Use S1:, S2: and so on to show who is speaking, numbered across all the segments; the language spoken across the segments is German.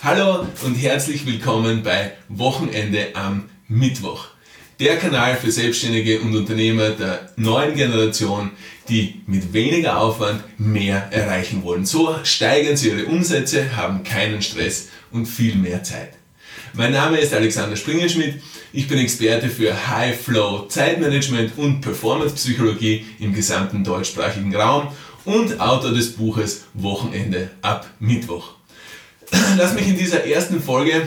S1: Hallo und herzlich willkommen bei Wochenende am Mittwoch. Der Kanal für Selbstständige und Unternehmer der neuen Generation, die mit weniger Aufwand mehr erreichen wollen. So steigern sie ihre Umsätze, haben keinen Stress und viel mehr Zeit. Mein Name ist Alexander Springenschmidt. Ich bin Experte für High Flow Zeitmanagement und Performance Psychologie im gesamten deutschsprachigen Raum und Autor des Buches Wochenende ab Mittwoch. Lass mich in dieser ersten Folge,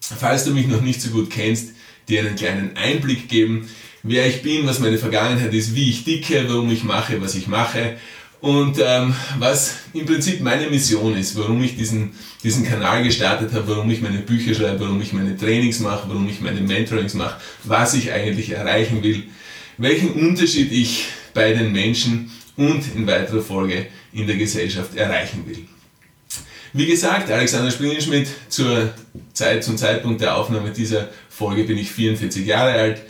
S1: falls du mich noch nicht so gut kennst, dir einen kleinen Einblick geben, wer ich bin, was meine Vergangenheit ist, wie ich dicke, warum ich mache, was ich mache und ähm, was im Prinzip meine Mission ist, warum ich diesen, diesen Kanal gestartet habe, warum ich meine Bücher schreibe, warum ich meine Trainings mache, warum ich meine Mentorings mache, was ich eigentlich erreichen will, welchen Unterschied ich bei den Menschen und in weiterer Folge in der Gesellschaft erreichen will. Wie gesagt, Alexander Springenschmidt, zur Zeit, zum Zeitpunkt der Aufnahme dieser Folge bin ich 44 Jahre alt,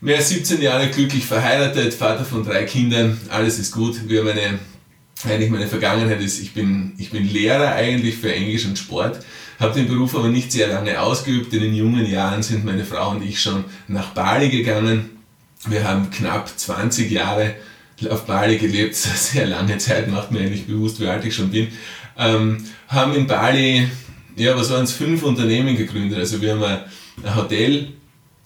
S1: mehr als 17 Jahre glücklich verheiratet, Vater von drei Kindern, alles ist gut. Wir meine, eigentlich meine Vergangenheit ist, ich bin, ich bin Lehrer eigentlich für Englisch und Sport, habe den Beruf aber nicht sehr lange ausgeübt. In den jungen Jahren sind meine Frau und ich schon nach Bali gegangen. Wir haben knapp 20 Jahre auf Bali gelebt, sehr lange Zeit, macht mir eigentlich bewusst, wie alt ich schon bin. Ähm, haben in Bali, ja, was waren es, fünf Unternehmen gegründet. Also wir haben ein, Hotel,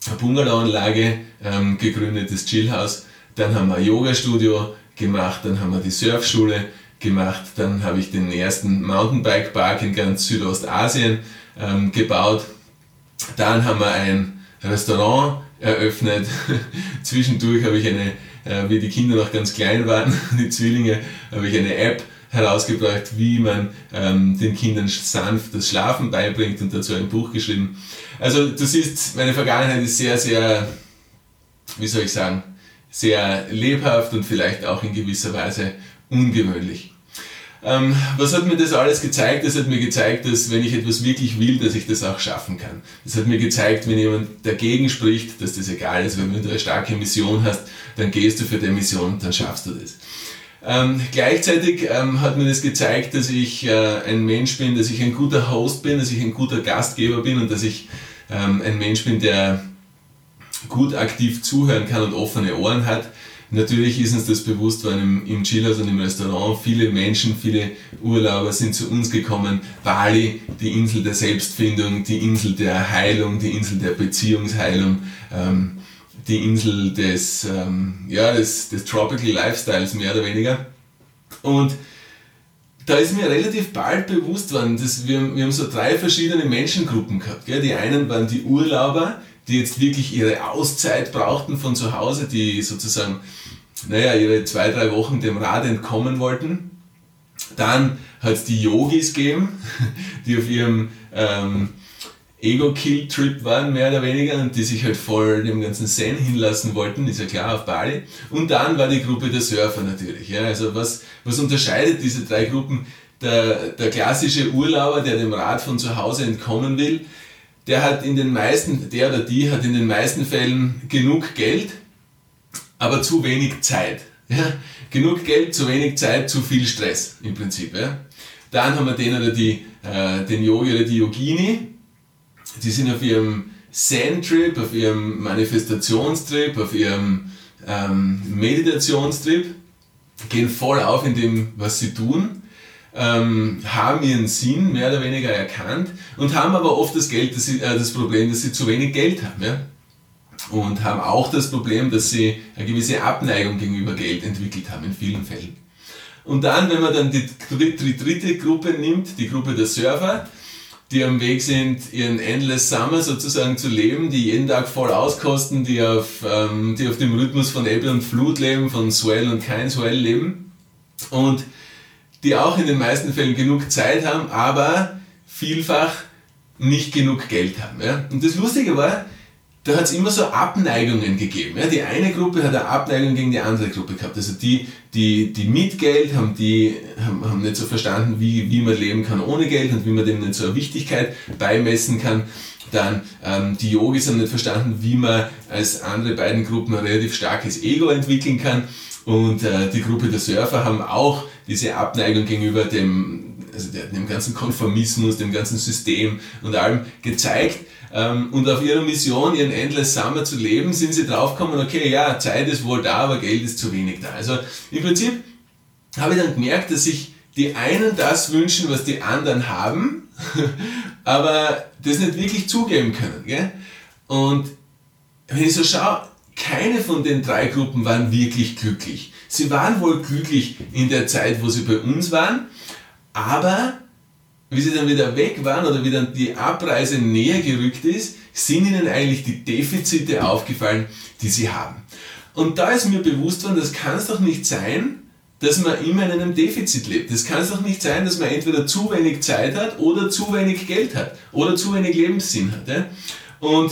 S1: eine Bungalowanlage ähm, gegründet, das Chillhaus. Dann haben wir ein Yoga-Studio gemacht, dann haben wir die Surfschule gemacht, dann habe ich den ersten Mountainbike-Park in ganz Südostasien ähm, gebaut. Dann haben wir ein Restaurant eröffnet. Zwischendurch habe ich eine, äh, wie die Kinder noch ganz klein waren, die Zwillinge, habe ich eine App herausgebracht, wie man ähm, den Kindern sanft das Schlafen beibringt und dazu ein Buch geschrieben. Also du siehst, meine Vergangenheit ist sehr, sehr, wie soll ich sagen, sehr lebhaft und vielleicht auch in gewisser Weise ungewöhnlich. Ähm, was hat mir das alles gezeigt? Das hat mir gezeigt, dass wenn ich etwas wirklich will, dass ich das auch schaffen kann. Das hat mir gezeigt, wenn jemand dagegen spricht, dass das egal ist, wenn du eine starke Mission hast, dann gehst du für die Mission, dann schaffst du das. Ähm, gleichzeitig ähm, hat mir das gezeigt, dass ich äh, ein Mensch bin, dass ich ein guter Host bin, dass ich ein guter Gastgeber bin und dass ich ähm, ein Mensch bin, der gut aktiv zuhören kann und offene Ohren hat. Natürlich ist uns das bewusst, weil im, im Chillhaus und im Restaurant viele Menschen, viele Urlauber sind zu uns gekommen. Bali, die Insel der Selbstfindung, die Insel der Heilung, die Insel der Beziehungsheilung. Ähm, die Insel des, ähm, ja, des, des Tropical Lifestyles mehr oder weniger. Und da ist mir relativ bald bewusst worden, dass wir, wir haben so drei verschiedene Menschengruppen gehabt. Gell? Die einen waren die Urlauber, die jetzt wirklich ihre Auszeit brauchten von zu Hause, die sozusagen, naja, ihre zwei, drei Wochen dem Rad entkommen wollten. Dann hat es die Yogis gegeben, die auf ihrem ähm, Ego-Kill-Trip waren, mehr oder weniger, und die sich halt voll dem ganzen Zen hinlassen wollten, ist ja klar, auf Bali. Und dann war die Gruppe der Surfer natürlich. Ja. Also was, was unterscheidet diese drei Gruppen? Der, der klassische Urlauber, der dem Rad von zu Hause entkommen will, der hat in den meisten, der oder die hat in den meisten Fällen genug Geld, aber zu wenig Zeit. Ja? Genug Geld, zu wenig Zeit, zu viel Stress im Prinzip. Ja? Dann haben wir den oder die, äh, den Yogi oder die Yogini, die sind auf ihrem Zen-Trip, auf ihrem Manifestationstrip, auf ihrem ähm, Meditationstrip, gehen voll auf in dem, was sie tun, ähm, haben ihren Sinn mehr oder weniger erkannt und haben aber oft das, Geld, sie, äh, das Problem, dass sie zu wenig Geld haben. Ja? Und haben auch das Problem, dass sie eine gewisse Abneigung gegenüber Geld entwickelt haben in vielen Fällen. Und dann, wenn man dann die dritte Gruppe nimmt, die Gruppe der Surfer, die am Weg sind, ihren Endless Summer sozusagen zu leben, die jeden Tag voll auskosten, die auf, ähm, die auf dem Rhythmus von Ebbe und Flut leben, von Swell und kein Swell leben und die auch in den meisten Fällen genug Zeit haben, aber vielfach nicht genug Geld haben. Ja? Und das Lustige war, da hat es immer so Abneigungen gegeben. Ja? Die eine Gruppe hat eine Abneigung gegen die andere Gruppe gehabt. Also die, die, die mit Geld haben, die, haben, haben nicht so verstanden, wie, wie man leben kann ohne Geld und wie man dem nicht so eine Wichtigkeit beimessen kann. Dann ähm, die Yogis haben nicht verstanden, wie man als andere beiden Gruppen ein relativ starkes Ego entwickeln kann. Und äh, die Gruppe der Surfer haben auch diese Abneigung gegenüber dem also dem ganzen Konformismus, dem ganzen System und allem gezeigt. Ähm, und auf ihrer Mission, ihren Endless Summer zu leben, sind sie draufgekommen, okay, ja, Zeit ist wohl da, aber Geld ist zu wenig da. Also im Prinzip habe ich dann gemerkt, dass sich die einen das wünschen, was die anderen haben, aber das nicht wirklich zugeben können. Gell? Und wenn ich so schaue, keine von den drei Gruppen waren wirklich glücklich. Sie waren wohl glücklich in der Zeit, wo sie bei uns waren, aber wie sie dann wieder weg waren oder wie dann die Abreise näher gerückt ist, sind ihnen eigentlich die Defizite aufgefallen, die sie haben. Und da ist mir bewusst worden, das kann es doch nicht sein, dass man immer in einem Defizit lebt. Das kann es doch nicht sein, dass man entweder zu wenig Zeit hat oder zu wenig Geld hat oder zu wenig Lebenssinn hat. Ja? Und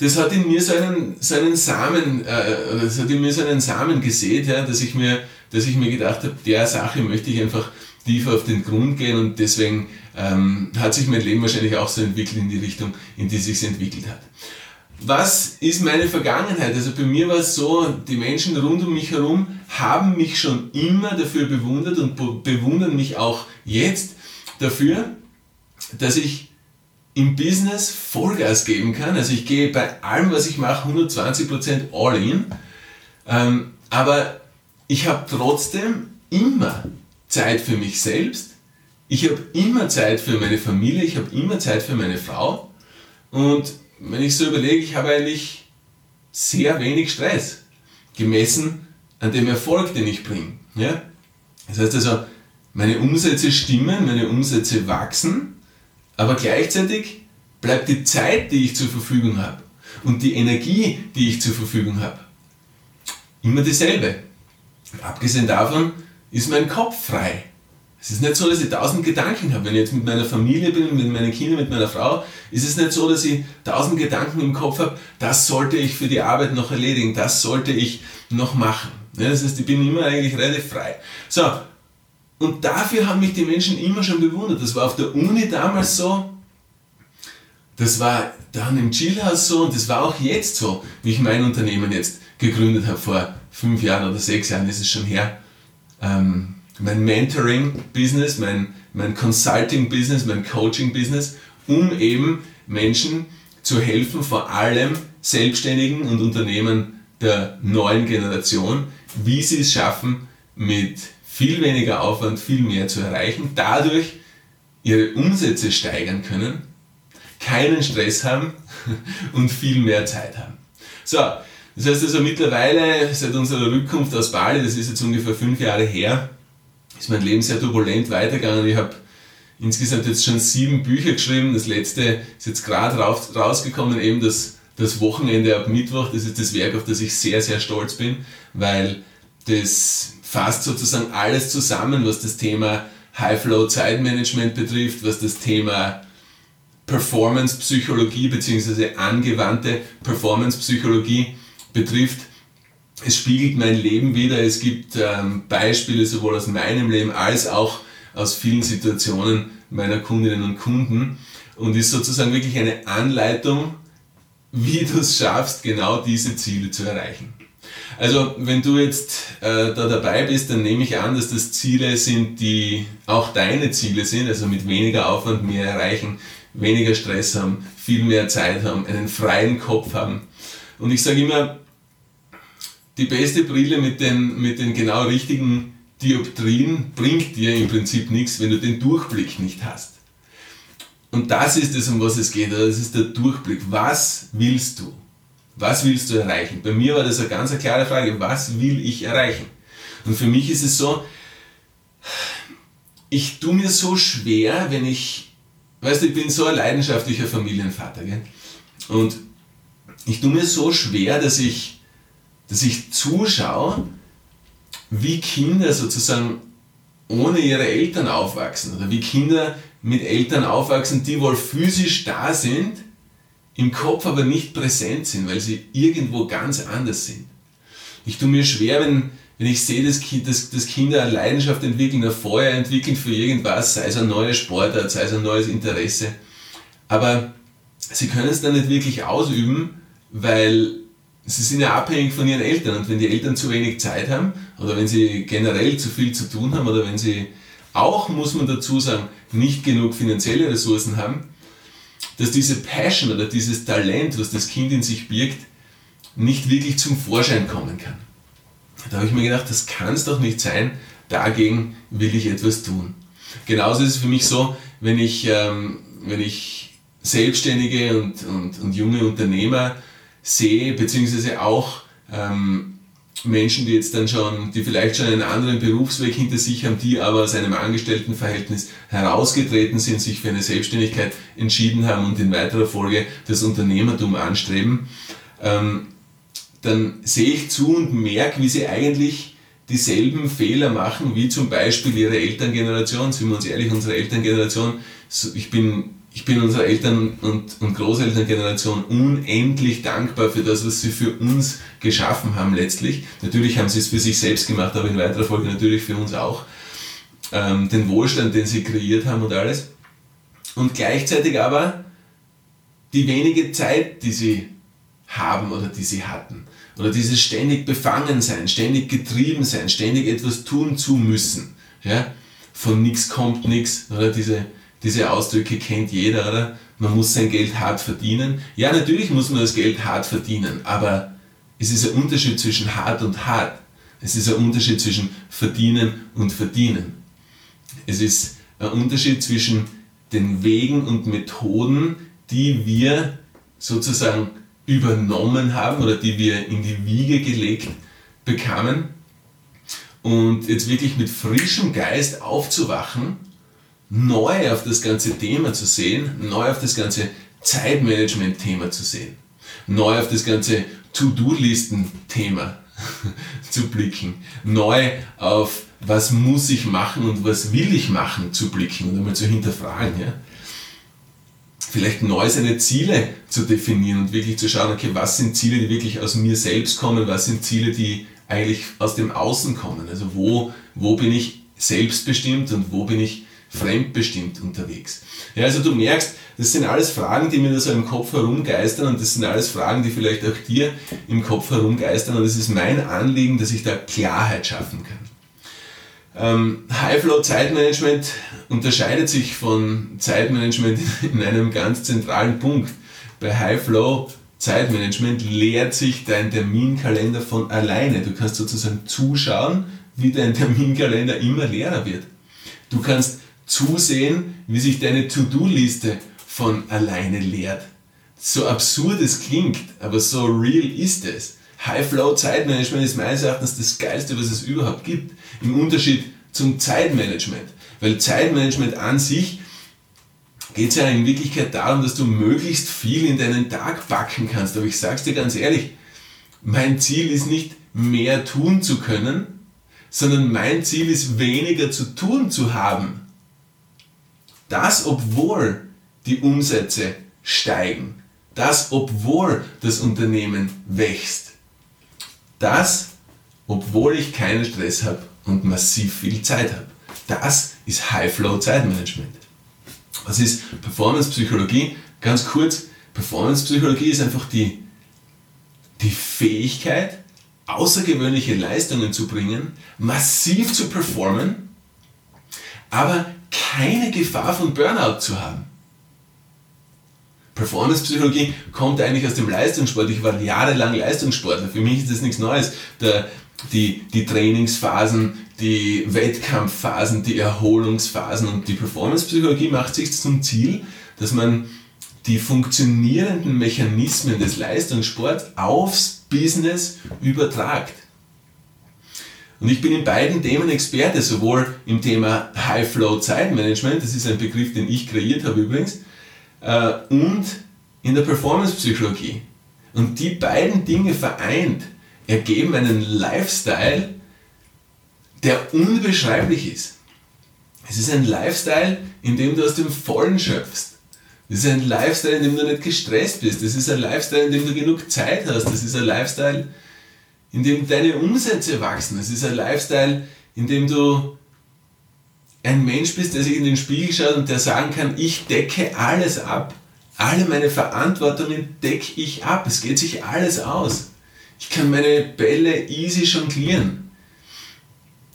S1: das hat in mir so einen, so einen Samen, äh, das hat in mir so einen Samen gesät, ja, dass ich mir, dass ich mir gedacht habe, der Sache möchte ich einfach tiefer auf den Grund gehen und deswegen ähm, hat sich mein Leben wahrscheinlich auch so entwickelt in die Richtung, in die sich entwickelt hat. Was ist meine Vergangenheit? Also bei mir war es so, die Menschen rund um mich herum haben mich schon immer dafür bewundert und bewundern mich auch jetzt dafür, dass ich im Business Vollgas geben kann. Also ich gehe bei allem, was ich mache, 120% all in. Ähm, aber ich habe trotzdem immer Zeit für mich selbst. Ich habe immer Zeit für meine Familie. Ich habe immer Zeit für meine Frau. Und wenn ich so überlege, ich habe eigentlich sehr wenig Stress. Gemessen an dem Erfolg, den ich bringe. Ja? Das heißt also, meine Umsätze stimmen, meine Umsätze wachsen aber gleichzeitig bleibt die Zeit, die ich zur Verfügung habe und die Energie, die ich zur Verfügung habe, immer dieselbe. Abgesehen davon ist mein Kopf frei. Es ist nicht so, dass ich tausend Gedanken habe. Wenn ich jetzt mit meiner Familie bin, mit meinen Kindern, mit meiner Frau, ist es nicht so, dass ich tausend Gedanken im Kopf habe, das sollte ich für die Arbeit noch erledigen, das sollte ich noch machen. das heißt, ich bin immer eigentlich relativ frei. So, und dafür haben mich die Menschen immer schon bewundert. Das war auf der Uni damals so, das war dann im Chillhaus so und das war auch jetzt so, wie ich mein Unternehmen jetzt gegründet habe, vor fünf Jahren oder sechs Jahren ist es schon her. Ähm, mein Mentoring-Business, mein, mein Consulting-Business, mein Coaching-Business, um eben Menschen zu helfen, vor allem Selbstständigen und Unternehmen der neuen Generation, wie sie es schaffen, mit viel weniger Aufwand, viel mehr zu erreichen, dadurch ihre Umsätze steigern können, keinen Stress haben und viel mehr Zeit haben. So, das heißt also mittlerweile, seit unserer Rückkunft aus Bali, das ist jetzt ungefähr fünf Jahre her, ist mein Leben sehr turbulent weitergegangen. Ich habe insgesamt jetzt schon sieben Bücher geschrieben. Das letzte ist jetzt gerade rausgekommen, eben das, das Wochenende ab Mittwoch. Das ist das Werk, auf das ich sehr, sehr stolz bin, weil das fasst sozusagen alles zusammen, was das Thema High-Flow-Zeitmanagement betrifft, was das Thema Performance-Psychologie bzw. angewandte Performance-Psychologie betrifft. Es spiegelt mein Leben wieder. Es gibt ähm, Beispiele sowohl aus meinem Leben als auch aus vielen Situationen meiner Kundinnen und Kunden und ist sozusagen wirklich eine Anleitung, wie du es schaffst, genau diese Ziele zu erreichen. Also wenn du jetzt äh, da dabei bist, dann nehme ich an, dass das Ziele sind, die auch deine Ziele sind, also mit weniger Aufwand mehr erreichen, weniger Stress haben, viel mehr Zeit haben, einen freien Kopf haben. Und ich sage immer, die beste Brille mit den, mit den genau richtigen Dioptrien bringt dir im Prinzip nichts, wenn du den Durchblick nicht hast. Und das ist es, um was es geht. Das ist der Durchblick. Was willst du? Was willst du erreichen? Bei mir war das eine ganz klare Frage, was will ich erreichen? Und für mich ist es so, ich tue mir so schwer, wenn ich, weißt du, ich bin so ein leidenschaftlicher Familienvater, gell? und ich tue mir so schwer, dass ich, dass ich zuschaue, wie Kinder sozusagen ohne ihre Eltern aufwachsen oder wie Kinder mit Eltern aufwachsen, die wohl physisch da sind, im Kopf aber nicht präsent sind, weil sie irgendwo ganz anders sind. Ich tue mir schwer, wenn, wenn ich sehe, dass, dass, dass Kinder eine Leidenschaft entwickeln, ein Feuer entwickeln für irgendwas, sei es ein neuer Sportart, sei es ein neues Interesse. Aber sie können es dann nicht wirklich ausüben, weil sie sind ja abhängig von ihren Eltern. Und wenn die Eltern zu wenig Zeit haben oder wenn sie generell zu viel zu tun haben oder wenn sie auch muss man dazu sagen, nicht genug finanzielle Ressourcen haben, dass diese Passion oder dieses Talent, was das Kind in sich birgt, nicht wirklich zum Vorschein kommen kann. Da habe ich mir gedacht, das kann es doch nicht sein, dagegen will ich etwas tun. Genauso ist es für mich so, wenn ich, ähm, wenn ich Selbstständige und, und, und junge Unternehmer sehe, beziehungsweise auch ähm, Menschen, die jetzt dann schon, die vielleicht schon einen anderen Berufsweg hinter sich haben, die aber aus einem Angestelltenverhältnis herausgetreten sind, sich für eine Selbstständigkeit entschieden haben und in weiterer Folge das Unternehmertum anstreben, ähm, dann sehe ich zu und merke, wie sie eigentlich dieselben Fehler machen, wie zum Beispiel ihre Elterngeneration. Sind wir uns ehrlich, unsere Elterngeneration, ich bin ich bin unserer Eltern- und, und Großelterngeneration unendlich dankbar für das, was sie für uns geschaffen haben letztlich. Natürlich haben sie es für sich selbst gemacht, aber in weiterer Folge natürlich für uns auch. Ähm, den Wohlstand, den sie kreiert haben und alles. Und gleichzeitig aber die wenige Zeit, die sie haben oder die sie hatten. Oder dieses ständig befangen sein, ständig getrieben sein, ständig etwas tun zu müssen. Ja? Von nichts kommt nichts. Oder diese diese Ausdrücke kennt jeder, oder? Man muss sein Geld hart verdienen. Ja, natürlich muss man das Geld hart verdienen, aber es ist ein Unterschied zwischen hart und hart. Es ist ein Unterschied zwischen verdienen und verdienen. Es ist ein Unterschied zwischen den Wegen und Methoden, die wir sozusagen übernommen haben oder die wir in die Wiege gelegt bekamen und jetzt wirklich mit frischem Geist aufzuwachen neu auf das ganze Thema zu sehen, neu auf das ganze Zeitmanagement-Thema zu sehen, neu auf das ganze To-Do-Listen-Thema zu blicken, neu auf was muss ich machen und was will ich machen zu blicken und einmal zu hinterfragen. Ja? Vielleicht neu seine Ziele zu definieren und wirklich zu schauen, okay, was sind Ziele, die wirklich aus mir selbst kommen, was sind Ziele, die eigentlich aus dem Außen kommen. Also wo, wo bin ich selbstbestimmt und wo bin ich fremdbestimmt unterwegs. Ja, also du merkst, das sind alles Fragen, die mir da so im Kopf herumgeistern und das sind alles Fragen, die vielleicht auch dir im Kopf herumgeistern und es ist mein Anliegen, dass ich da Klarheit schaffen kann. Ähm, High-Flow Zeitmanagement unterscheidet sich von Zeitmanagement in einem ganz zentralen Punkt. Bei High-Flow Zeitmanagement leert sich dein Terminkalender von alleine. Du kannst sozusagen zuschauen, wie dein Terminkalender immer leerer wird. Du kannst zusehen, wie sich deine To-Do-Liste von alleine leert. So absurd es klingt, aber so real ist es. High-Flow-Zeitmanagement ist meines Erachtens das Geilste, was es überhaupt gibt. Im Unterschied zum Zeitmanagement. Weil Zeitmanagement an sich geht es ja in Wirklichkeit darum, dass du möglichst viel in deinen Tag packen kannst. Aber ich sag's dir ganz ehrlich, mein Ziel ist nicht mehr tun zu können, sondern mein Ziel ist weniger zu tun zu haben. Das, obwohl die Umsätze steigen. Das, obwohl das Unternehmen wächst. Das, obwohl ich keinen Stress habe und massiv viel Zeit habe. Das ist High-Flow-Zeitmanagement. Was ist Performance-Psychologie? Ganz kurz, Performance-Psychologie ist einfach die, die Fähigkeit, außergewöhnliche Leistungen zu bringen, massiv zu performen, aber keine Gefahr von Burnout zu haben. Performance-Psychologie kommt eigentlich aus dem Leistungssport. Ich war jahrelang Leistungssportler. Für mich ist das nichts Neues. Der, die, die Trainingsphasen, die Wettkampfphasen, die Erholungsphasen und die Performance-Psychologie macht sich zum Ziel, dass man die funktionierenden Mechanismen des Leistungssports aufs Business übertragt. Und ich bin in beiden Themen Experte, sowohl im Thema High-Flow Zeitmanagement, das ist ein Begriff, den ich kreiert habe übrigens, äh, und in der Performance-Psychologie. Und die beiden Dinge vereint ergeben einen Lifestyle, der unbeschreiblich ist. Es ist ein Lifestyle, in dem du aus dem Vollen schöpfst. Es ist ein Lifestyle, in dem du nicht gestresst bist. Es ist ein Lifestyle, in dem du genug Zeit hast. Es ist ein Lifestyle, in dem deine Umsätze wachsen. Es ist ein Lifestyle, in dem du ein Mensch bist, der sich in den Spiegel schaut und der sagen kann, ich decke alles ab. Alle meine Verantwortungen decke ich ab. Es geht sich alles aus. Ich kann meine Bälle easy jonglieren.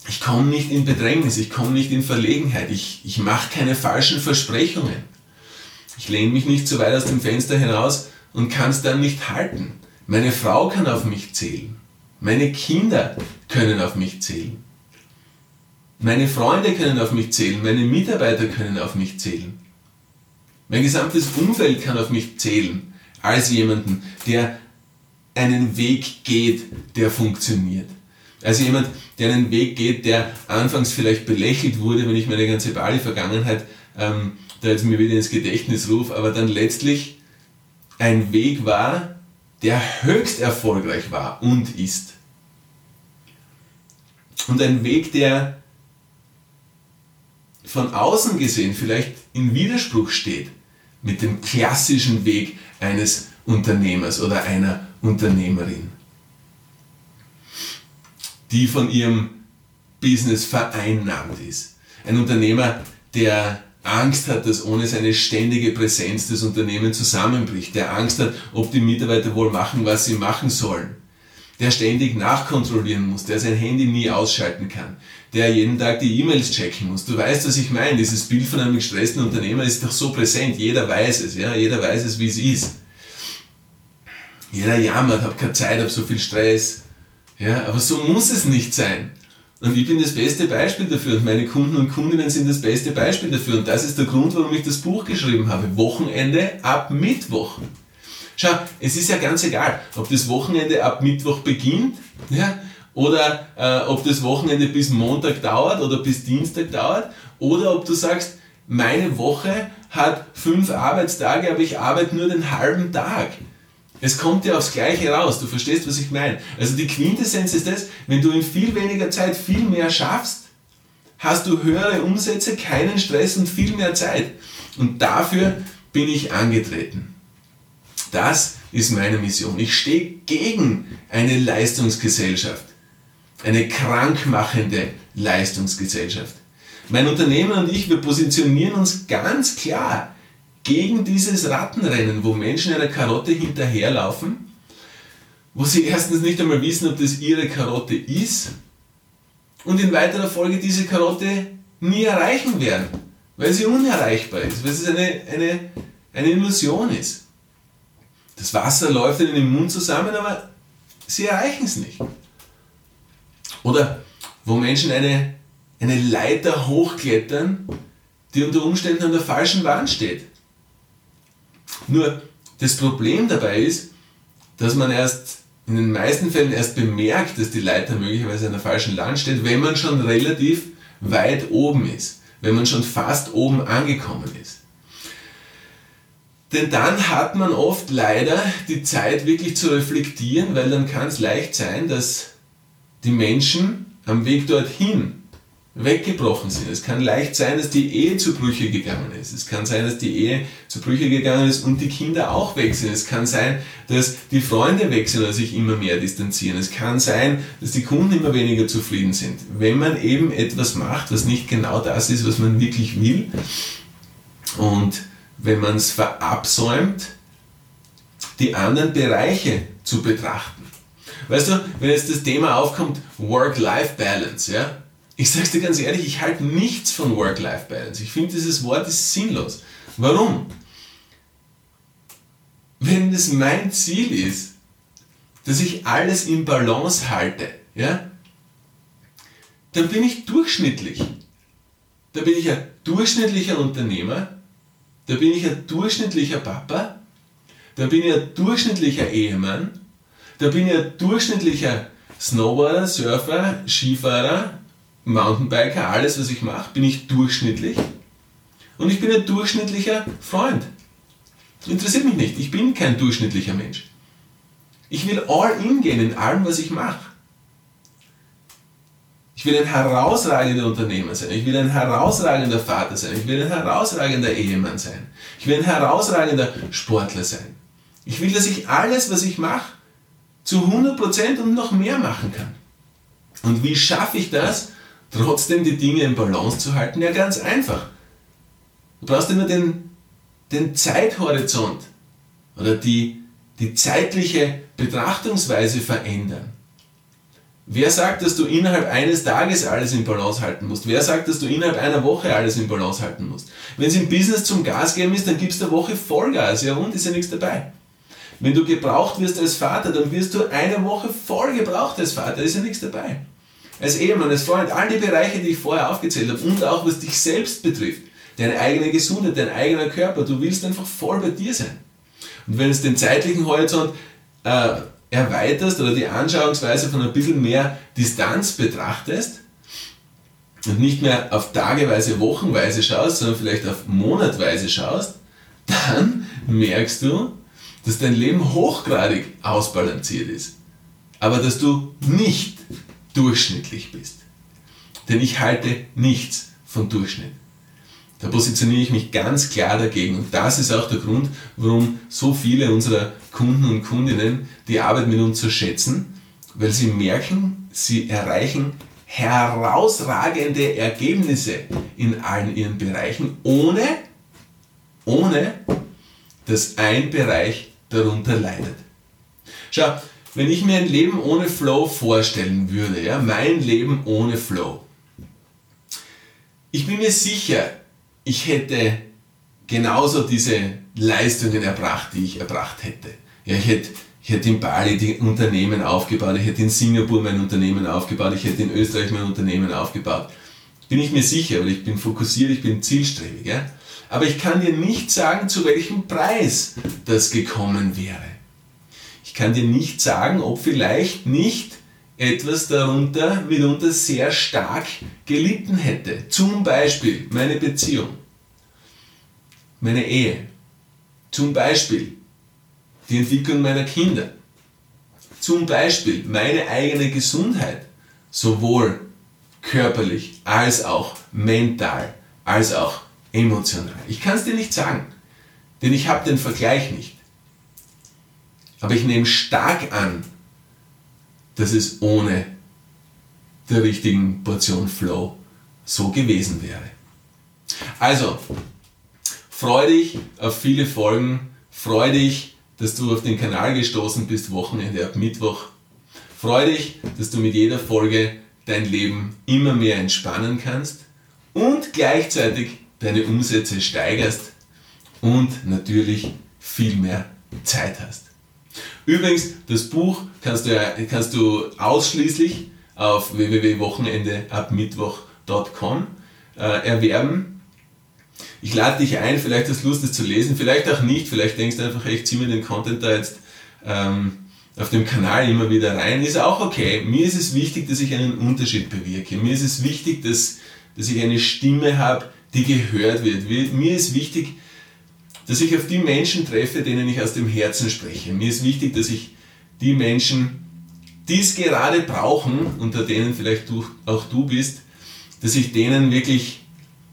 S1: ich komme nicht in Bedrängnis, ich komme nicht in Verlegenheit, ich, ich mache keine falschen Versprechungen. Ich lehne mich nicht zu weit aus dem Fenster hinaus und kann es dann nicht halten. Meine Frau kann auf mich zählen. Meine Kinder können auf mich zählen. Meine Freunde können auf mich zählen. Meine Mitarbeiter können auf mich zählen. Mein gesamtes Umfeld kann auf mich zählen als jemanden, der einen Weg geht, der funktioniert. Als jemand, der einen Weg geht, der anfangs vielleicht belächelt wurde, wenn ich meine ganze Bali-Vergangenheit ähm, da jetzt mir wieder ins Gedächtnis rufe, aber dann letztlich ein Weg war, der höchst erfolgreich war und ist. Und ein Weg, der von außen gesehen vielleicht in Widerspruch steht mit dem klassischen Weg eines Unternehmers oder einer Unternehmerin, die von ihrem Business vereinnahmt ist. Ein Unternehmer, der Angst hat, dass ohne seine ständige Präsenz das Unternehmen zusammenbricht, der Angst hat, ob die Mitarbeiter wohl machen, was sie machen sollen, der ständig nachkontrollieren muss, der sein Handy nie ausschalten kann, der jeden Tag die E-Mails checken muss. Du weißt, was ich meine. Dieses Bild von einem gestressten Unternehmer ist doch so präsent. Jeder weiß es, ja, jeder weiß es, wie es ist. Jeder jammert, hat keine Zeit, hat so viel Stress. Ja, aber so muss es nicht sein. Und ich bin das beste Beispiel dafür und meine Kunden und Kundinnen sind das beste Beispiel dafür. Und das ist der Grund, warum ich das Buch geschrieben habe. Wochenende ab Mittwoch. Schau, es ist ja ganz egal, ob das Wochenende ab Mittwoch beginnt ja, oder äh, ob das Wochenende bis Montag dauert oder bis Dienstag dauert oder ob du sagst, meine Woche hat fünf Arbeitstage, aber ich arbeite nur den halben Tag. Es kommt ja aufs Gleiche raus. Du verstehst, was ich meine. Also die Quintessenz ist das, wenn du in viel weniger Zeit viel mehr schaffst, hast du höhere Umsätze, keinen Stress und viel mehr Zeit. Und dafür bin ich angetreten. Das ist meine Mission. Ich stehe gegen eine Leistungsgesellschaft. Eine krankmachende Leistungsgesellschaft. Mein Unternehmen und ich, wir positionieren uns ganz klar gegen dieses Rattenrennen, wo Menschen einer Karotte hinterherlaufen, wo sie erstens nicht einmal wissen, ob das ihre Karotte ist und in weiterer Folge diese Karotte nie erreichen werden, weil sie unerreichbar ist, weil es eine, eine, eine Illusion ist. Das Wasser läuft ihnen im Mund zusammen, aber sie erreichen es nicht. Oder wo Menschen eine, eine Leiter hochklettern, die unter Umständen an der falschen Wand steht. Nur das Problem dabei ist, dass man erst in den meisten Fällen erst bemerkt, dass die Leiter möglicherweise an der falschen Land steht, wenn man schon relativ weit oben ist, wenn man schon fast oben angekommen ist. Denn dann hat man oft leider die Zeit wirklich zu reflektieren, weil dann kann es leicht sein, dass die Menschen am Weg dorthin weggebrochen sind. Es kann leicht sein, dass die Ehe zu Brüche gegangen ist. Es kann sein, dass die Ehe zu Brüche gegangen ist und die Kinder auch weg sind. Es kann sein, dass die Freunde weg sind oder sich immer mehr distanzieren. Es kann sein, dass die Kunden immer weniger zufrieden sind. Wenn man eben etwas macht, was nicht genau das ist, was man wirklich will und wenn man es verabsäumt, die anderen Bereiche zu betrachten. Weißt du, wenn jetzt das Thema aufkommt, Work-Life-Balance, ja, ich sag's dir ganz ehrlich, ich halte nichts von Work-Life-Balance. Ich finde, dieses Wort ist sinnlos. Warum? Wenn es mein Ziel ist, dass ich alles in Balance halte, ja, dann bin ich durchschnittlich. Da bin ich ein durchschnittlicher Unternehmer, da bin ich ein durchschnittlicher Papa, da bin ich ein durchschnittlicher Ehemann, da bin ich ein durchschnittlicher Snowboarder, Surfer, Skifahrer, Mountainbiker, alles was ich mache, bin ich durchschnittlich. Und ich bin ein durchschnittlicher Freund. Interessiert mich nicht. Ich bin kein durchschnittlicher Mensch. Ich will all in gehen in allem, was ich mache. Ich will ein herausragender Unternehmer sein. Ich will ein herausragender Vater sein. Ich will ein herausragender Ehemann sein. Ich will ein herausragender Sportler sein. Ich will, dass ich alles, was ich mache, zu 100% und noch mehr machen kann. Und wie schaffe ich das? Trotzdem die Dinge in Balance zu halten? Ja, ganz einfach. Du brauchst immer den, den Zeithorizont oder die, die zeitliche Betrachtungsweise verändern. Wer sagt, dass du innerhalb eines Tages alles in Balance halten musst? Wer sagt, dass du innerhalb einer Woche alles in Balance halten musst? Wenn es im Business zum Gas geben ist, dann gibst du eine Woche Vollgas, ja und ist ja nichts dabei. Wenn du gebraucht wirst als Vater, dann wirst du eine Woche voll gebraucht als Vater, ist ja nichts dabei. Als Ehemann, als Freund, all die Bereiche, die ich vorher aufgezählt habe und auch was dich selbst betrifft, deine eigene Gesundheit, dein eigener Körper, du willst einfach voll bei dir sein. Und wenn es den zeitlichen Horizont äh, erweiterst oder die Anschauungsweise von ein bisschen mehr Distanz betrachtest und nicht mehr auf tageweise, wochenweise schaust, sondern vielleicht auf monatweise schaust, dann merkst du, dass dein Leben hochgradig ausbalanciert ist, aber dass du nicht durchschnittlich bist. Denn ich halte nichts von Durchschnitt. Da positioniere ich mich ganz klar dagegen. Und das ist auch der Grund, warum so viele unserer Kunden und Kundinnen die Arbeit mit uns so schätzen, weil sie merken, sie erreichen herausragende Ergebnisse in allen ihren Bereichen, ohne, ohne dass ein Bereich darunter leidet. Schau, wenn ich mir ein Leben ohne Flow vorstellen würde, ja, mein Leben ohne Flow, ich bin mir sicher, ich hätte genauso diese Leistungen erbracht, die ich erbracht hätte. Ja, ich hätte, ich hätte in Bali die Unternehmen aufgebaut, ich hätte in Singapur mein Unternehmen aufgebaut, ich hätte in Österreich mein Unternehmen aufgebaut. Bin ich mir sicher, weil ich bin fokussiert, ich bin zielstrebig. Ja? Aber ich kann dir nicht sagen, zu welchem Preis das gekommen wäre. Ich kann dir nicht sagen, ob vielleicht nicht etwas darunter mitunter sehr stark gelitten hätte. Zum Beispiel meine Beziehung, meine Ehe, zum Beispiel die Entwicklung meiner Kinder, zum Beispiel meine eigene Gesundheit, sowohl körperlich als auch mental, als auch emotional. Ich kann es dir nicht sagen, denn ich habe den Vergleich nicht. Aber ich nehme stark an, dass es ohne der richtigen Portion Flow so gewesen wäre. Also, freu dich auf viele Folgen, freu dich, dass du auf den Kanal gestoßen bist, Wochenende ab Mittwoch. Freu dich, dass du mit jeder Folge dein Leben immer mehr entspannen kannst und gleichzeitig deine Umsätze steigerst und natürlich viel mehr Zeit hast. Übrigens, das Buch kannst du, kannst du ausschließlich auf www.wochenendeabmittwoch.com äh, erwerben. Ich lade dich ein, vielleicht hast du Lust, es zu lesen, vielleicht auch nicht, vielleicht denkst du einfach, ich ziehe mir den Content da jetzt ähm, auf dem Kanal immer wieder rein, ist auch okay. Mir ist es wichtig, dass ich einen Unterschied bewirke. Mir ist es wichtig, dass, dass ich eine Stimme habe, die gehört wird. Mir ist wichtig, dass ich auf die Menschen treffe, denen ich aus dem Herzen spreche. Mir ist wichtig, dass ich die Menschen, die es gerade brauchen, unter denen vielleicht du, auch du bist, dass ich denen wirklich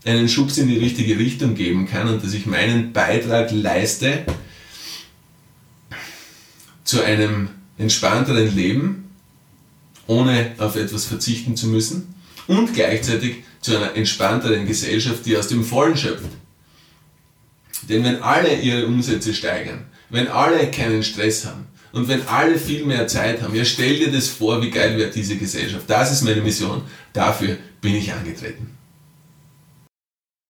S1: einen Schubs in die richtige Richtung geben kann und dass ich meinen Beitrag leiste zu einem entspannteren Leben, ohne auf etwas verzichten zu müssen und gleichzeitig zu einer entspannteren Gesellschaft, die aus dem Vollen schöpft. Denn wenn alle ihre Umsätze steigern, wenn alle keinen Stress haben und wenn alle viel mehr Zeit haben, ja stell dir das vor, wie geil wird diese Gesellschaft. Das ist meine Mission, dafür bin ich angetreten.